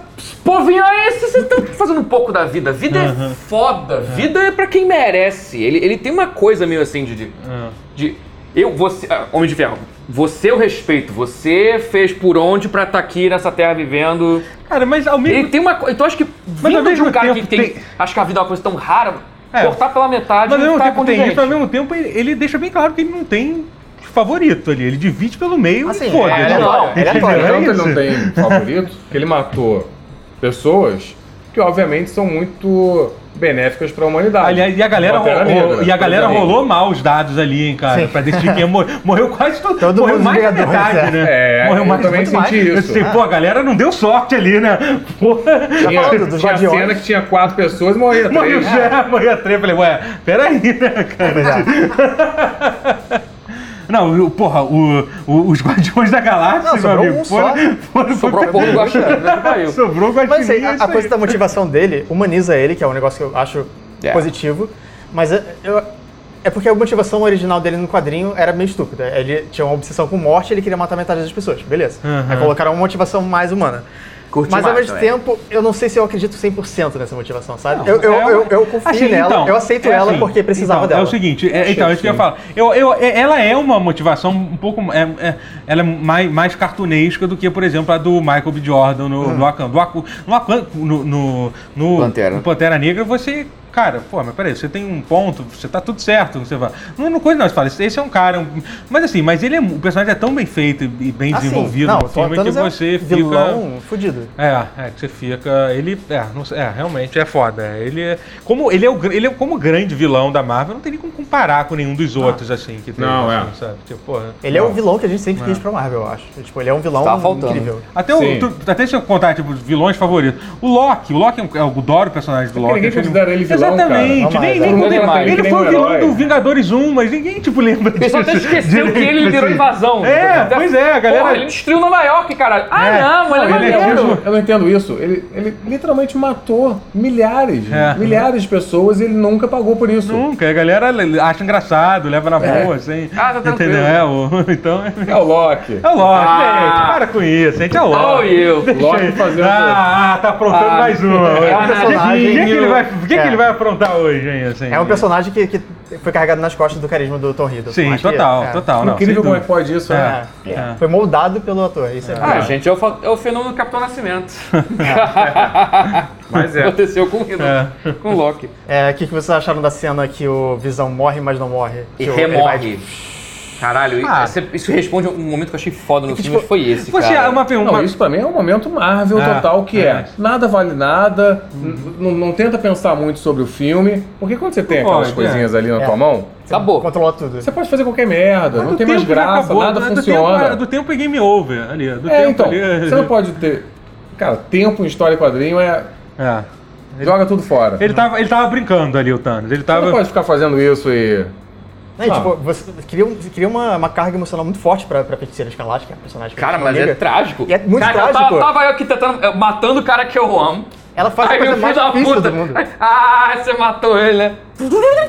povinha aí, vocês estão fazendo um pouco da vida. Vida é foda, vida é pra quem merece. Ele, ele tem uma coisa meio assim de. de, Ah. de- eu, você. ah, Homem de Ferro, você eu respeito, você fez por onde pra estar aqui nessa terra vivendo. Cara, mas ao mesmo Ele tem uma coisa. Então acho que Mas ao de um cara que tem, tem- Acho que a vida é uma coisa tão rara. É. Cortar pela metade Mas ao mesmo tá tempo tem contingente. isso, mas ao mesmo tempo ele, ele deixa bem claro que ele não tem favorito ali. Ele divide pelo meio Assim, e foda-se. é aleatório, é aleatório. É Tanto ele isso. não tem favorito, que ele matou pessoas que obviamente são muito benéficas pra humanidade. Aliás, e a galera, ro- Negra, e a galera rolou mal os dados ali, hein, cara, pra decidir quem morreu. Morreu quase todo, Todo morreu mundo mais da metade, é. né? É, morreu eu mais também muito senti mais. isso. Eu sei, pô, a galera não deu sorte ali, né? Porra. Tinha, falando tinha cena que tinha quatro pessoas e morria Morreu três. já, morreu três. Falei, ué, peraí, né, cara? Não, o- porra, o, o- os Guardiões da Galáxia, Não, meu sobrou amigo, um foram, só. foram, Sobrou um pouco do Guaxinim, né. Sobrou o Mas Guaxinim, assim, a, é a coisa da motivação dele humaniza ele, que é um negócio que eu acho É. positivo. Mas é, eu- é porque a motivação original dele no quadrinho era meio estúpida. Ele tinha uma obsessão com morte e ele queria matar metade das pessoas. Beleza. Aham. Aí colocaram uma motivação mais humana. Curti Mas ao mais mesmo também. tempo, eu não sei se eu acredito 100% nessa motivação, sabe? Não, eu, eu, é eu, eu confio Assim, nela, então, eu aceito é ela assim, porque precisava então, dela. É o seguinte, é, então, é isso que eu ia falar. Eu, eu, é- ela é uma motivação um pouco. é- é- ela é mais, mais cartunesca do que, por exemplo, a do Michael B. Jordan no, no Waku- no, Wakanda- no, no, no- Pantera. no Pantera Negra, você. Cara, pô, mas peraí, você tem um ponto, você tá tudo certo, você vai. Não, não coisa não, você fala, esse é um cara. um- mas assim, mas ele é, o personagem é tão bem feito e bem Assim, desenvolvido não, no filme que é um você fica. vilão fudido. É, é, que você fica. Ele. É, não é, realmente é foda. Ele é. Como ele é, o, ele é como grande vilão da Marvel, não tem nem como comparar com nenhum dos outros, assim, que tem. Não, assim, é. sabe? Tipo, porra. Ele é Não. o vilão que a gente sempre quis pra Marvel, eu acho. Tipo, ele é um vilão Tava faltando. incrível. Até, o, Sim. até se eu contar, tipo, os vilões favoritos. O Loki, o Loki é um, eu adoro o personagem do É Loki. ninguém considera ele vilão, Exatamente. cara. Não nem, mais, nem é. quando ele, foi o um vilão do Vingadores 1, mas ninguém, tipo, lembra disso. O pessoal até esqueceu que ele liderou a assim. invasão. É, Até- pois é, a galera- Porra, ele destruiu Nova York, caralho. Ah, É. não, mas ele é é maneiro. eu não entendo isso. Ele, ele literalmente matou milhares, É. milhares de pessoas e ele nunca pagou por isso. Nunca, a galera acha engraçado, leva na boa, assim. Ah, tá tranquilo. Entendeu? É, o- então. É o Loki. É o Loki, Ah. gente, para com isso, gente, é o Loki. Oh, eu. Loki fazendo. Ah, ah, tá aprontando Ah, mais uma. é um O que, que, ele vai, É. aprontar hoje, hein? Assim, É um personagem que, que foi carregado nas costas do carisma do Tom Hiddleston. Sim, que total, é. total. Não, Incrível como é que pode isso, né? É. É. Foi moldado pelo ator, isso é, Ah, gente, é o, fa- é o fenômeno do Capitão Nascimento. Mas é. Aconteceu com o Riddle, É. com o Loki. É, O que, que vocês acharam da cena que o Visão morre, mas não morre? E Que o- ele vai- remorre. Caralho, Ah. isso, isso responde a um momento que eu achei foda no que, filme, tipo, foi esse, Você, cara. uma pergunta. Não, isso pra mim é um momento Marvel É, total, que é, é. nada vale nada, n- não tenta pensar muito sobre o filme, porque quando você tem Não aquelas pode, coisinhas ali na É. tua mão, Acabou. Controlou tudo. você pode fazer qualquer merda, não do tem mais graça, acabou, nada do- funciona. Tempo, do tempo é game over ali. Do É, tempo então, ali, você não pode ter Cara, tempo em história e quadrinho é. É. Joga tudo fora. Ele tava, ele tava brincando ali, o Thanos. Ele Você não tava. pode ficar fazendo isso e. E, Ah. tipo, você cria, um- cria uma, uma carga emocional muito forte pra, pra Feiticeira Escarlate, que é a personagem Cara, mas é trágico. E é muito Cara, eu trágico. Tava, tava eu aqui tentando, matando o cara que eu amo. Ela faz Aí a coisa mais difícil puta. do mundo. Ah, você matou ele, né?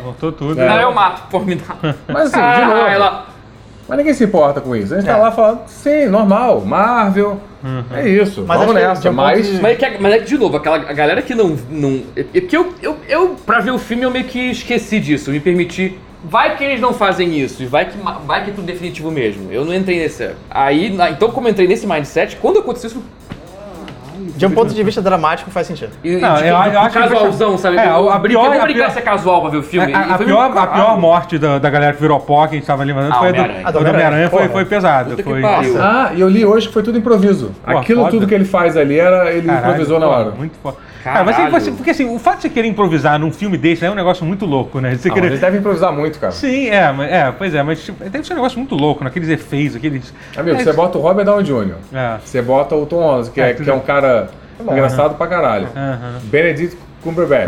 Voltou tudo. É. Não, eu mato, por me dar. Mas assim, de Ah, novo. ela... Mas ninguém se importa com isso. A gente É. tá lá falando, sim, normal, Marvel. É isso. Mas vamos nessa. um ponto Mas. de- Mas é, que, mas é que, de novo, aquela a galera que não. não é é que eu, eu, eu, pra ver o filme, eu meio que esqueci disso, me permiti. Vai que eles não fazem isso, e vai que, vai que é tudo definitivo mesmo. Eu não entrei nesse. Aí, na- então, como eu entrei nesse mindset, quando aconteceu isso. De um ponto de vista dramático, faz sentido. E, Não, de- eu- eu acho que- casualzão, sabe? É, eu, a brinquei, pior- eu a pior- se é casual pra ver o filme. A, a foi pior, meio a pior morte da, da galera que virou pó, que a gente tava lembrando, Ah, foi a do, Homem-Aranha. a A foi, foi pesado. Que Foi. Ah, e eu li hoje que foi tudo improviso. Pô, Aquilo foda. tudo que ele faz ali era. Ele Caralho, improvisou na hora. Muito foda. Cara, mas você, porque assim, o fato de você querer improvisar num filme desse é um negócio muito louco, né? Você Ah, querer... eles devem improvisar muito, cara. Sim, é, é, pois é, mas tipo, deve ser um negócio muito louco, naqueles efeitos, aqueles. Amigo, é, você bota o Robert Downey Jr. É. Você bota o Tom Holland, que É, é, que é um cara engraçado pra caralho. Aham. Benedict Cumberbatch.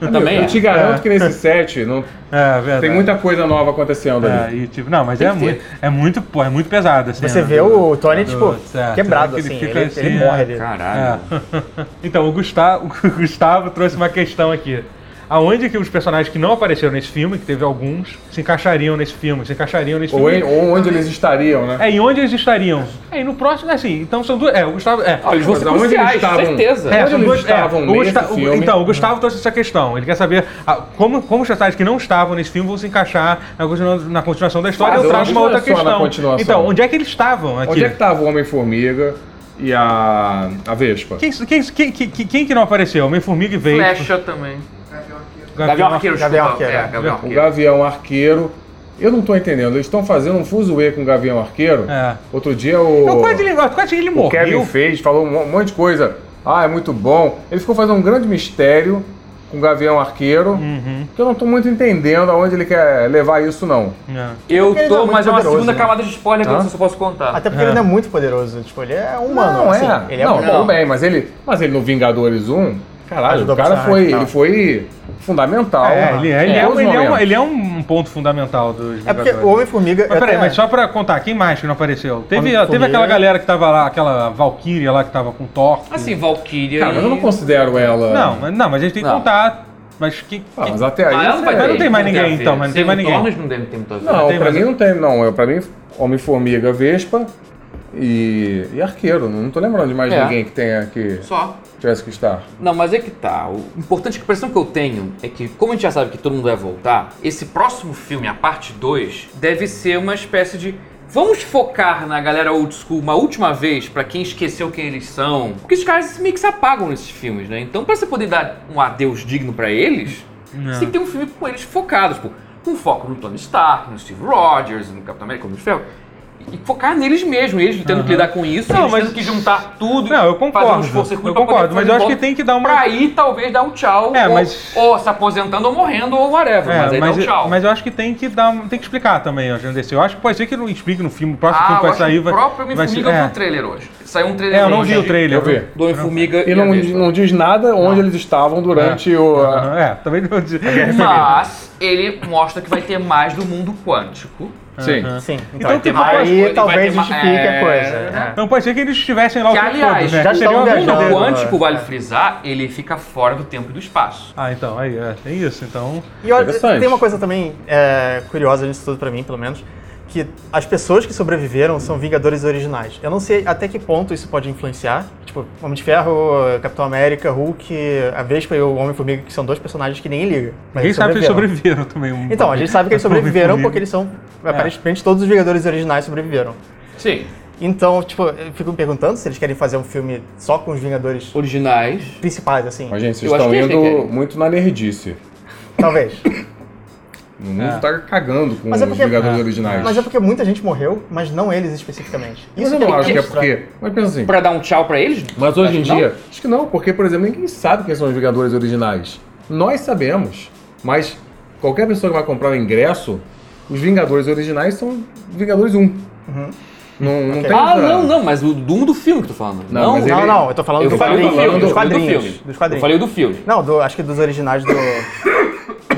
Amigo, Também Eu é. te garanto É. que nesse set não, É, verdade. tem muita coisa nova acontecendo É, ali. e, tipo, não, mas é muito, é muito, pô, é muito pesado assim. Você né, vê o Tony, do- tipo, certo, quebrado, que ele assim. fica Ele, assim, ele é. morre ali. Caralho. É. então, o Gustavo, o Gustavo trouxe uma questão aqui. Aonde que os personagens que não apareceram nesse filme, que teve alguns, se encaixariam nesse filme, se encaixariam nesse Ou, filme? em- ou onde eles estariam, né? É, e onde eles estariam? É, e no próximo, assim, então são duas. É, o Gustavo. É, Olha, eles vão Mas ser aonde eles estavam? certeza. É, Onde são eles duas, estavam é, o filme? Então, o Gustavo trouxe essa questão. Ele quer saber ah, como, como os personagens que não estavam nesse filme vão se encaixar na, na continuação da história. Mas eu trago uma outra é questão. Então, onde é que eles estavam aqui? Onde é que tava o Homem-Formiga e a, a Vespa? Quem, quem, quem, quem, quem que não apareceu? Homem-Formiga e Veio. Flecha também. Gavião Gavião Arqueiro. Gavião. Arqueiro. É, Gavião O Arqueiro. Gavião Arqueiro. Eu não tô entendendo. Eles estão fazendo um fuzuê com o Gavião Arqueiro. É. Outro dia o, Eu quase, ele- quase ele o morreu. Kevin fez, falou um monte de coisa. Ah, é muito bom. Ele ficou fazendo um grande mistério com o Gavião Arqueiro. Uhum. Que eu não tô muito entendendo aonde ele quer levar isso, não. É. Eu Porque ele não tô, é mas é uma poderoso, segunda né? camada de spoiler que eu Hã? não sei se eu posso contar. Até porque ele não é muito poderoso. Tipo, ele é humano. não, assim. é. Ele é não, tudo bem, mas ele, mas ele no Vingadores 1, caralho, o cara foi, ele foi fundamental. É, ele, é, ele, é, todos os ele, é um, ele é um ponto fundamental dos É porque o Homem-Formiga. Mas peraí, até- mas só pra contar, quem mais que não apareceu? Teve, teve aquela galera que tava lá, aquela Valkyria lá que tava com Thor. Assim, Valkyria. Cara, mas eu não considero ela. Não, mas, não, mas a gente tem que Não. contar. Mas que. Ah, que- mas até aí. Ah, não vai é- Mas não tem mais ninguém, então, mas não tem mais ninguém. Não deve ter muito a ver. Não, tem pra mais- mim não tem, não. Eu, pra mim, Homem-Formiga, Vespa e, e Arqueiro. Não tô lembrando de mais É. ninguém que tenha que Só. Tivesse que estar. Não, mas é que tá. O importante, a impressão que eu tenho é que, como a gente já sabe que todo mundo vai voltar, esse próximo filme, a parte 2, deve ser uma espécie de. Vamos focar na galera old school uma última vez pra quem esqueceu quem eles são. Porque os caras meio que se apagam nesses filmes, né? Então, pra você poder dar um adeus digno pra eles, Não. você tem que ter um filme com eles focados, tipo, com foco no Tony Stark, no Steve Rogers, no Capitão América, no Ferro. E focar neles mesmo, eles tendo que lidar com isso, Não, eles mas- tendo que juntar tudo. Não, eu fazer um concordo. Eu concordo, mas eu acho que tem que dar uma. Pra aí, talvez, dar um tchau. É, ou, mas- ou se aposentando ou morrendo ou whatever. É, mas aí mas, dá um tchau. mas eu acho que tem que dar, tem que explicar também, ó, DC. Eu acho que pode ser que não explique no filme, o próximo ah, filme vai sair vai. o próprio Homem-Formiga é. o trailer hoje. Saiu um trailer É, eu não vi o trailer. Eu vi. do Homem-Formiga E e, não, não diz nada onde eles estavam durante o. a- Aham, É, também não dizer. Mas ele mostra que vai ter mais do mundo quântico. Sim. Sim. Então, Então, mais Aí coisa, talvez justifique é, a coisa. né? né? Não pode ser que eles estivessem lá o Que, tempo aliás, todo, né? já O mundo quântico, vale frisar, ele fica fora do tempo e do espaço. Ah, então, aí, é, tem isso. Então. E olha, tem uma coisa também é, curiosa nisso tudo pra mim, pelo menos, que as pessoas que sobreviveram são Vingadores originais. Eu não sei até que ponto isso pode influenciar. Tipo, Homem de Ferro, Capitão América, Hulk, a Vespa e o Homem-Formiga, que são dois personagens que ninguém liga. mas Ninguém eles sabe se eles sobreviveram. também. um Então, a gente sabe que eles sobreviveram porque eles são. Aparentemente, todos os Vingadores originais sobreviveram. Sim. Então, tipo, eu fico me perguntando se eles querem fazer um filme só com os Vingadores Originais. principais, assim. Mas, gente, vocês Eu estão que indo muito na nerdice. Talvez. O mundo É. tá cagando com é os porque- Vingadores É. originais. Mas é porque muita gente morreu, mas não eles especificamente. Mas eu não acho que é porque. Mas pensa assim. Pra dar um tchau pra eles? Mas hoje em dia, acho que não, porque, por exemplo, ninguém sabe quem são os Vingadores originais. Nós sabemos, mas qualquer pessoa que vai comprar o ingresso, os Vingadores originais são Vingadores 1. Não, não Ok. tem Ah, essa- não, não, mas o do um do filme que tu falando. Não, Não, mas Não, ele- não, eu tô falando eu do falei do filme, dos eu falei do quadrinhos. filme. Dos Eu quadrinhos. falei do filme. Não, do- acho que dos originais do,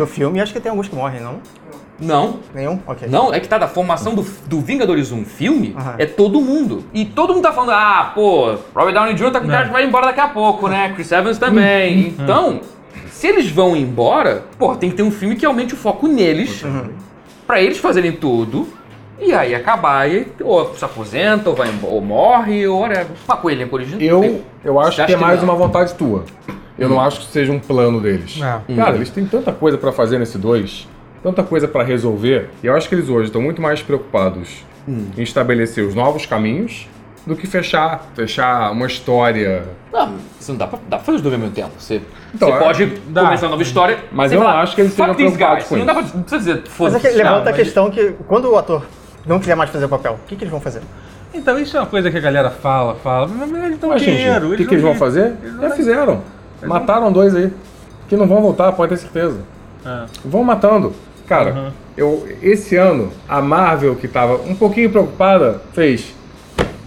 do filme, acho que tem alguns que morrem, não? Não, Nenhum? Ok. Não, é que tá da formação do, do Vingadores 1 filme, é todo mundo. E todo mundo tá falando, ah, pô, Robert Downey Jr. tá com cara de vai embora daqui a pouco, né? Chris Evans também. Então, se eles vão embora, pô, tem que ter um filme que aumente o foco neles, pra eles fazerem tudo. E aí acabar e ou se aposenta, ou, vai ou morre, ou whatever. Uma com ele, original. Eu, eu acho Você que é mais que não? uma vontade tua. Eu não acho que seja um plano deles. É. Cara, eles têm tanta coisa pra fazer nesse dois, tanta coisa pra resolver, e eu acho que eles hoje estão muito mais preocupados em estabelecer os novos caminhos do que fechar, fechar uma história. Não, isso não dá pra, dá pra fazer os dois ao mesmo tempo. Você, Então, você é- pode dá. começar uma nova história. Mas você eu não acho que eles "Fuck sejam preocupados guys." com Não dá pra, isso. não precisa dizer, Mas é foda-se. que levanta Não, a mas- questão que quando o ator não quiser mais fazer o papel, o que, que eles vão fazer? Então isso é uma coisa que a galera fala, fala, mas eles estão dinheiro. o que, que eles vão fazer? Já fizeram. Mataram dois aí. Que não vão voltar, pode ter certeza. É. Vão matando. Cara, Uhum. eu, esse ano, a Marvel, que tava um pouquinho preocupada, fez.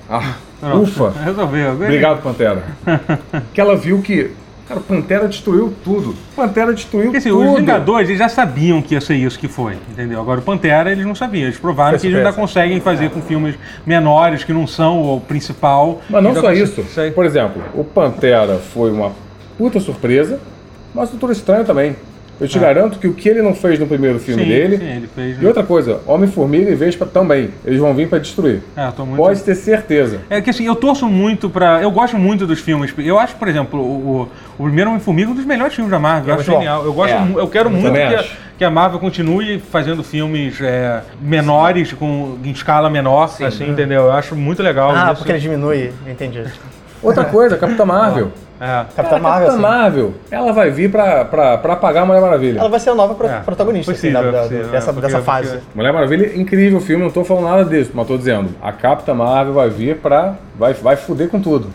Ah, ufa! Resolveu. Obrigado, Pantera. que ela viu que. Cara, Pantera destruiu tudo. Pantera destruiu Porque assim, tudo. os Vingadores eles já sabiam que ia ser isso que foi, entendeu? Agora o Pantera eles não sabiam, eles provaram que eles ainda conseguem fazer com filmes menores que não são o principal. Mas não só consegue- isso. Sei. Por exemplo, o Pantera foi uma puta surpresa, mas o Doutor Estranho também. Eu te Ah. garanto que o que ele não fez no primeiro filme Sim, dele. sim, ele fez. E outra coisa, Homem-Formiga e Vespa também. Eles vão vir pra destruir. É, eu tô muito... Pode ter certeza. É que assim, eu torço muito pra. Eu gosto muito dos filmes. Eu acho, por exemplo, o, o primeiro Homem-Formiga um dos melhores filmes da Marvel. Eu É acho muito bom. genial. Eu, gosto, É. eu quero muito também que a, que a Marvel continue fazendo filmes é, menores, com, em escala menor, assim, entendeu? Eu acho muito legal Ah, isso. porque ele diminui, entendi. Outra coisa, Capitã Marvel. É. Capitã Marvel, Capitã assim. Marvel, ela vai vir pra, pra, pra apagar a Mulher Maravilha. Ela vai ser a nova pro- É, protagonista assim, possível, da- da- possível, dessa, é, porque- dessa fase. porque- Mulher Maravilha, incrível filme, não tô falando nada disso, mas tô dizendo, a Capitã Marvel vai vir pra. vai, vai fuder com tudo.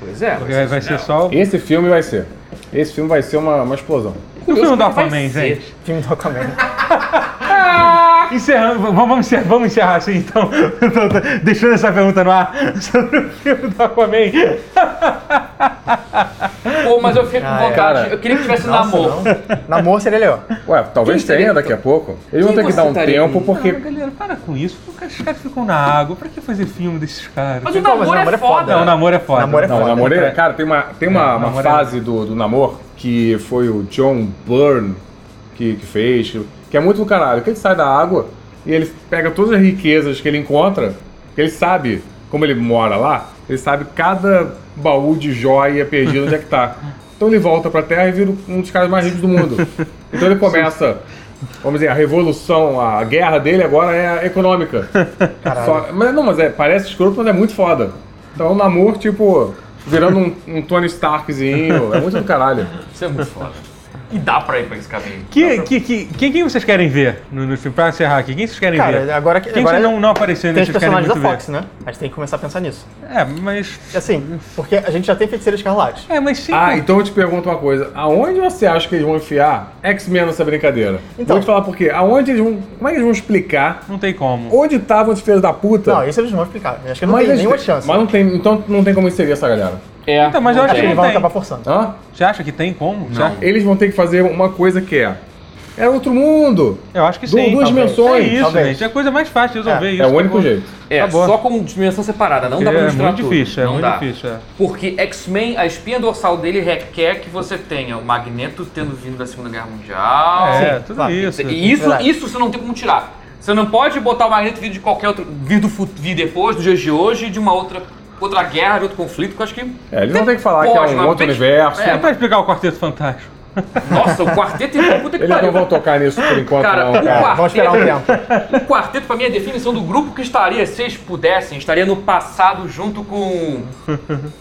Pois é. Porque vai, vai ser só. o- Esse filme vai ser. Esse filme vai ser uma, uma explosão. E o filme do Aquaman, gente? Filme do Aquaman. Encerrando, vamos, vamos encerrar, vamos encerrar assim então. Deixando essa pergunta no ar sobre o filme do Aquaman. Pô, mas eu fico com Ah, é. vontade. Cara. eu queria que tivesse Nossa, namoro. não. Namor seria legal. Ué, talvez Quem tenha daqui a pouco. Eles vão Quem ter que dar um tempo porque. Não, galera, para com isso. Os caras ficam na água. Pra que fazer filme desses caras? Mas o mas namoro o namoro é é foda. foda. Não, o namoro é foda. Namoro é Não, o foda. namoro é- É. Cara, tem uma, tem uma, É, uma namoro é- fase do, do namoro que foi o John Byrne que, que fez, que, que é muito do caralho. Que ele sai da água e ele pega todas as riquezas que ele encontra, que ele sabe, como ele mora lá, ele sabe cada baú de joia perdido onde é que tá. Então ele volta pra terra e vira um dos caras mais ricos do mundo. Então ele começa, vamos dizer, a revolução, a guerra dele agora é econômica. Caralho. Só- mas não, mas é, parece escroto, mas é muito foda. Então é um namoro, tipo, virando um, um Tony Starkzinho. É muito do caralho. Isso é muito foda. E dá pra ir pra esse caminho. Que, que, que, quem, quem vocês querem ver no, no filme? Pra encerrar aqui, quem vocês querem ver? Cara, agora que. Quem agora vocês não, não apareceu tem os nesse vocês querem personagens da muito Fox, né? A gente tem que começar a pensar nisso. ver? É, mas. Assim, porque a gente já tem Feiticeira Escarlate. É, mas sim. Ah, então eu te pergunto uma coisa. Aonde você acha que eles vão enfiar X-Men nessa brincadeira? Então. Vou te falar por quê. Aonde eles vão. Como é que eles vão explicar Não tem como. onde estavam os filhos da puta? Não, isso eles vão explicar. Eu acho que não mas tem nenhuma têm- chance. Mas não tem. Então não tem como inserir essa galera. É. Então, mas eu acho que eles não vão tem. acabar forçando. Hã? Você acha que tem como? Você acha- Eles vão ter que fazer uma coisa que é. É outro mundo. Eu acho que Du- sim. duas talvez. dimensões. É isso, Talvez. gente. É a coisa mais fácil de resolver É, isso. É o único acabou. jeito. É, Acabou. só com dimensão separada, não dá pra É misturar muito tudo. difícil, é não muito dá. difícil. É. Porque X-Men, a espinha dorsal dele requer que você tenha o Magneto tendo vindo da Segunda Guerra Mundial. É, Sim, tudo claro. isso. E isso, Verdade. isso você não tem como tirar. Você não pode botar o Magneto vir de qualquer outro. vir do fu- vir depois, dos dias de hoje, de uma outra, outra guerra, de outro conflito, que eu acho que. É, eles vão ter que falar que é um mas outro que- universo. É, pra explicar o Quarteto Fantástico. Nossa, o quarteto é puta que Eles não vão tocar nisso por enquanto, Cara, não. cara. quarteto, Vamos esperar um tempo. O quarteto, pra mim, é a definição do grupo que estaria, se eles pudessem, estaria no passado junto com.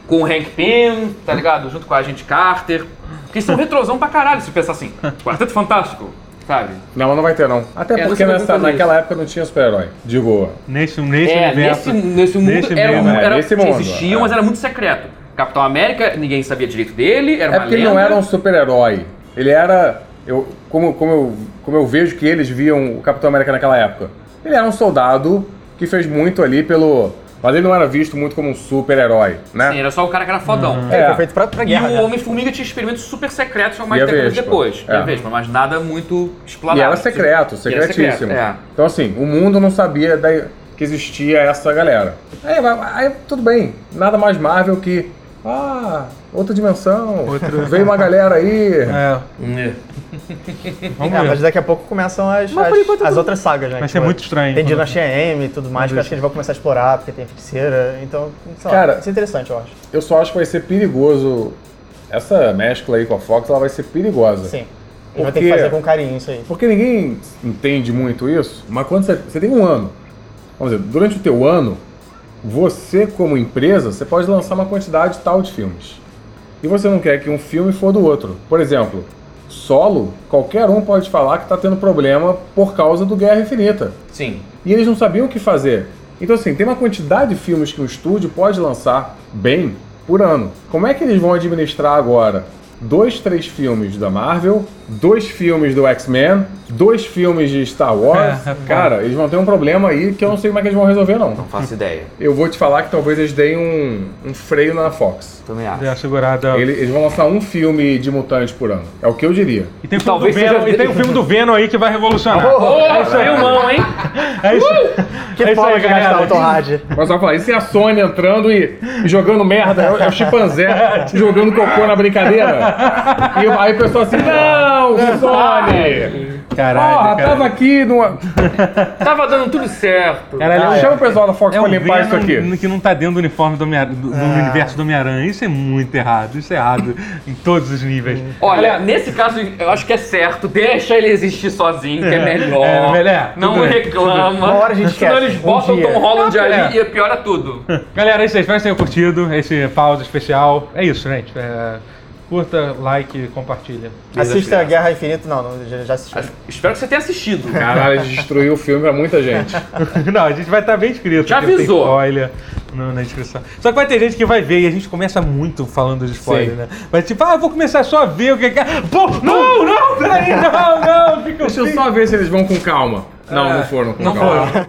com o Hank Pym, tá ligado? Junto com a agente Carter. Porque são retrosão pra caralho, se pensar assim. Quarteto Fantástico, sabe? Não, não vai ter, não. Até É, porque nessa, naquela época não tinha super-herói. Digo, Nesse, nesse é, universo. nesse, nesse mundo nesse era, um, mesmo, é, era nesse mundo, existia, é. mas era muito secreto. Capitão América, ninguém sabia direito dele, era é uma porque ele lenda. não era um super-herói. Ele era. Eu, como, como, eu, como eu vejo que eles viam o Capitão América naquela época. Ele era um soldado que fez muito ali pelo. Mas ele não era visto muito como um super-herói, né? Sim, era só o cara que era fodão. É. Foi feito pra, pra E guerra, o né? Homem-Formiga tinha experimentos super secretos, só mais E décadas depois. E É. a Vespa, mas nada muito explanado. E era secreto, E era secretíssimo. secreto, é. Então, assim, o mundo não sabia da- que existia essa galera. Aí, aí, tudo bem, nada mais Marvel que. Ah, outra dimensão. Veio uma galera aí. É, É. vamos É, ver. mas daqui a pouco começam as, Mas as, enquanto as outras sagas, né? Vai Que ser vai- muito estranho. Tem Dinastia M e tudo mais, que eu acho que eles vão começar a explorar, porque tem feiticeira. Então, sei lá, Cara- isso é interessante, eu acho. Eu só acho que vai ser perigoso. Essa mescla aí com a Fox, ela vai ser perigosa. Sim. Eles vão ter Porque- que fazer com carinho isso aí. Porque ninguém entende muito isso, mas quando você, você tem um ano, vamos dizer, durante o teu ano, você como empresa, você pode lançar uma quantidade tal de filmes. E você não quer que um filme for do outro. Por exemplo, Solo, qualquer um pode falar que está tendo problema por causa do Guerra Infinita. Sim. E eles não sabiam o que fazer. Então, assim, tem uma quantidade de filmes que um estúdio pode lançar bem por ano. Como é que eles vão administrar agora? Dois, três filmes da Marvel, dois filmes do X-Men, dois filmes de Star Wars. É, é Cara, eles vão ter um problema aí que eu não sei como é que eles vão resolver, não. Não faço ideia. Eu vou te falar que talvez eles deem um, um freio na Fox. Também acho. Segurada. Eles, eles vão lançar um filme de mutantes por ano. É o que eu diria. E tem, o filme Talvez do Venom, seja- e tem o filme do Venom aí que vai revolucionar. Ô, filmão, hein? É isso, Que é isso forma aí, de gastar galera. o Tom Hardy. Mas só falar, isso é a Sony entrando e, e jogando merda, é o, é o chimpanzé jogando cocô na brincadeira. E aí o pessoal assim, não, Sony! Caralho, Porra, cara. tava aqui numa. Tava dando tudo certo. Caralho, é um- Chama o pessoal da Fox É pra um limpar isso aqui. que não tá dentro do uniforme do, Homem- do- do universo do Homem-Aranha. Isso é muito errado. Isso é errado em todos os níveis. Olha, nesse caso, eu acho que é certo. Deixa ele existir sozinho, que é melhor. É, melhor. Não Tudo bem. reclama. Uma hora a gente Senão eles Um botam o dia. Tom Holland É. ali e piora tudo. Galera, é isso aí. Espero que vocês tenham curtido esse pausa especial. É isso, gente. É, curta, like, compartilha. Assista a Guerra Infinita. Não, não já, já assisti. Espero que você tenha assistido. Caralho, destruiu o filme pra muita gente. Não, a gente vai estar bem escrito. Já avisou. spoiler no- na descrição. Só que vai ter gente que vai ver e a gente começa muito falando de spoiler, Sim. né? Vai tipo, ah, eu vou começar só a ver o que é que. Pô, não, não, peraí, não, não, fica Deixa eu só ver se eles vão com calma. Não, não foram com Não calma. foram.